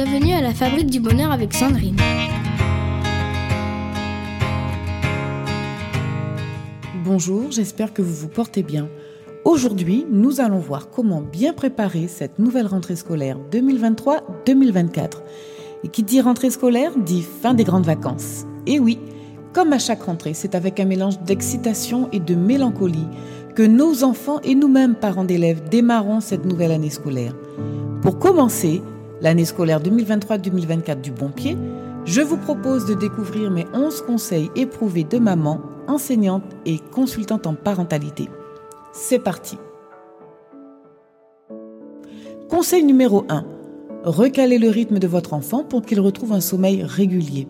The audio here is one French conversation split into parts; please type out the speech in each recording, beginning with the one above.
Bienvenue à la Fabrique du Bonheur avec Sandrine. Bonjour, j'espère que vous vous portez bien. Aujourd'hui, nous allons voir comment bien préparer cette nouvelle rentrée scolaire 2023-2024. Et qui dit rentrée scolaire dit fin des grandes vacances. Et oui, comme à chaque rentrée, c'est avec un mélange d'excitation et de mélancolie que nos enfants et nous-mêmes, parents d'élèves, démarrons cette nouvelle année scolaire. Pour commencer, l'année scolaire 2023-2024 du bon pied, je vous propose de découvrir mes 11 conseils éprouvés de maman, enseignante et consultante en parentalité. C'est parti. Conseil numéro 1. Recalez le rythme de votre enfant pour qu'il retrouve un sommeil régulier.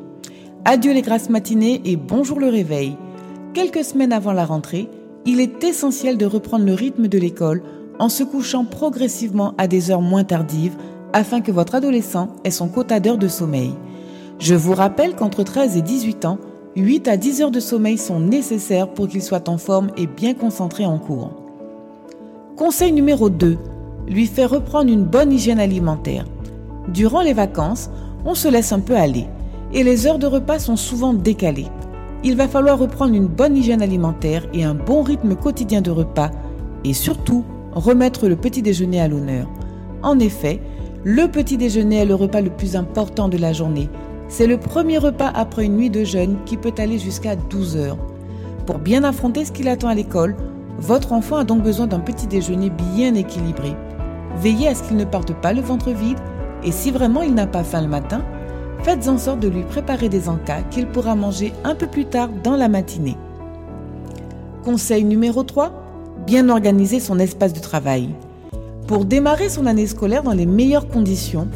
Adieu les grasses matinées et bonjour le réveil. Quelques semaines avant la rentrée, il est essentiel de reprendre le rythme de l'école en se couchant progressivement à des heures moins tardives afin que votre adolescent ait son quota d'heures de sommeil. Je vous rappelle qu'entre 13 et 18 ans, 8 à 10 heures de sommeil sont nécessaires pour qu'il soit en forme et bien concentré en cours. Conseil numéro 2. Lui faire reprendre une bonne hygiène alimentaire. Durant les vacances, on se laisse un peu aller et les heures de repas sont souvent décalées. Il va falloir reprendre une bonne hygiène alimentaire et un bon rythme quotidien de repas et surtout remettre le petit déjeuner à l'honneur. En effet, le petit déjeuner est le repas le plus important de la journée. C'est le premier repas après une nuit de jeûne qui peut aller jusqu'à 12 heures. Pour bien affronter ce qu'il attend à l'école, votre enfant a donc besoin d'un petit déjeuner bien équilibré. Veillez à ce qu'il ne parte pas le ventre vide et si vraiment il n'a pas faim le matin, faites en sorte de lui préparer des encas qu'il pourra manger un peu plus tard dans la matinée. Conseil numéro 3 bien organiser son espace de travail. Pour démarrer son année scolaire dans les meilleures conditions,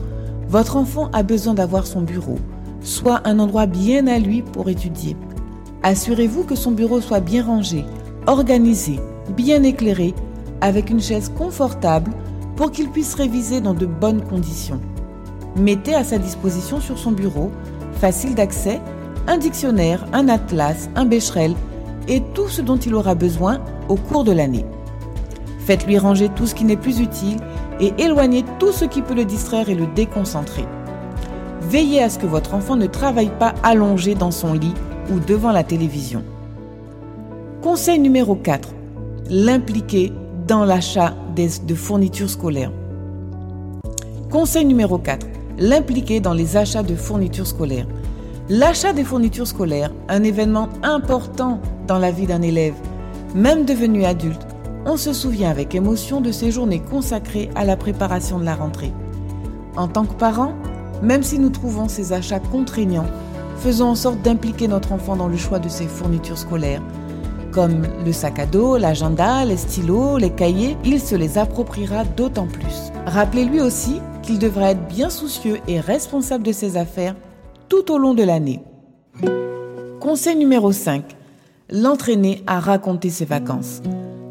votre enfant a besoin d'avoir son bureau, soit un endroit bien à lui pour étudier. Assurez-vous que son bureau soit bien rangé, organisé, bien éclairé, avec une chaise confortable pour qu'il puisse réviser dans de bonnes conditions. Mettez à sa disposition sur son bureau, facile d'accès, un dictionnaire, un atlas, un bécherel et tout ce dont il aura besoin au cours de l'année. Faites-lui ranger tout ce qui n'est plus utile et éloignez tout ce qui peut le distraire et le déconcentrer. Veillez à ce que votre enfant ne travaille pas allongé dans son lit ou devant la télévision. Conseil numéro 4. L'impliquer dans l'achat de fournitures scolaires. Conseil numéro 4. L'impliquer dans les achats de fournitures scolaires. L'achat des fournitures scolaires, un événement important dans la vie d'un élève, même devenu adulte, on se souvient avec émotion de ces journées consacrées à la préparation de la rentrée. En tant que parents, même si nous trouvons ces achats contraignants, faisons en sorte d'impliquer notre enfant dans le choix de ses fournitures scolaires. Comme le sac à dos, l'agenda, les stylos, les cahiers, il se les appropriera d'autant plus. Rappelez-lui aussi qu'il devra être bien soucieux et responsable de ses affaires tout au long de l'année. Conseil numéro 5 l'entraîner à raconter ses vacances.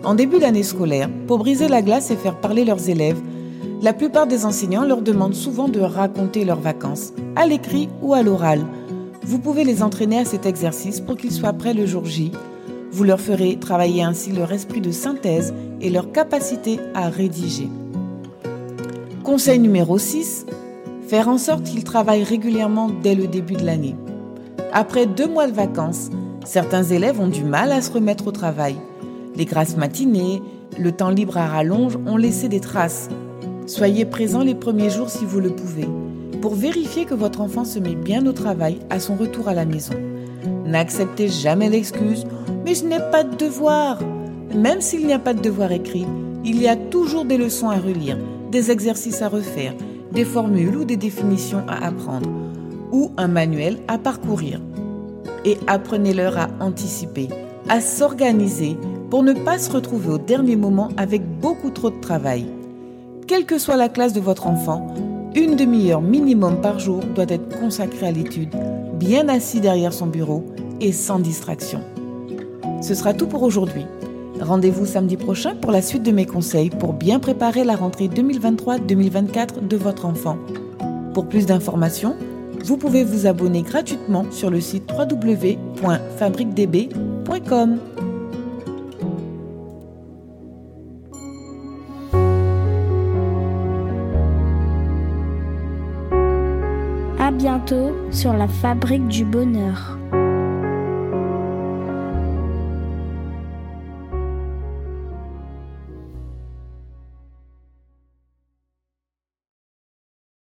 En début d'année scolaire, pour briser la glace et faire parler leurs élèves, la plupart des enseignants leur demandent souvent de raconter leurs vacances, à l'écrit ou à l'oral. Vous pouvez les entraîner à cet exercice pour qu'ils soient prêts le jour J. Vous leur ferez travailler ainsi leur esprit de synthèse et leur capacité à rédiger. Conseil numéro 6. Faire en sorte qu'ils travaillent régulièrement dès le début de l'année. Après deux mois de vacances, Certains élèves ont du mal à se remettre au travail. Les grasses matinées, le temps libre à rallonge ont laissé des traces. Soyez présent les premiers jours si vous le pouvez, pour vérifier que votre enfant se met bien au travail à son retour à la maison. N'acceptez jamais l'excuse ⁇ mais je n'ai pas de devoir !⁇ Même s'il n'y a pas de devoir écrit, il y a toujours des leçons à relire, des exercices à refaire, des formules ou des définitions à apprendre, ou un manuel à parcourir et apprenez-leur à anticiper, à s'organiser pour ne pas se retrouver au dernier moment avec beaucoup trop de travail. Quelle que soit la classe de votre enfant, une demi-heure minimum par jour doit être consacrée à l'étude, bien assis derrière son bureau et sans distraction. Ce sera tout pour aujourd'hui. Rendez-vous samedi prochain pour la suite de mes conseils pour bien préparer la rentrée 2023-2024 de votre enfant. Pour plus d'informations, vous pouvez vous abonner gratuitement sur le site www.fabriquedb.com. bientôt sur la fabrique du bonheur.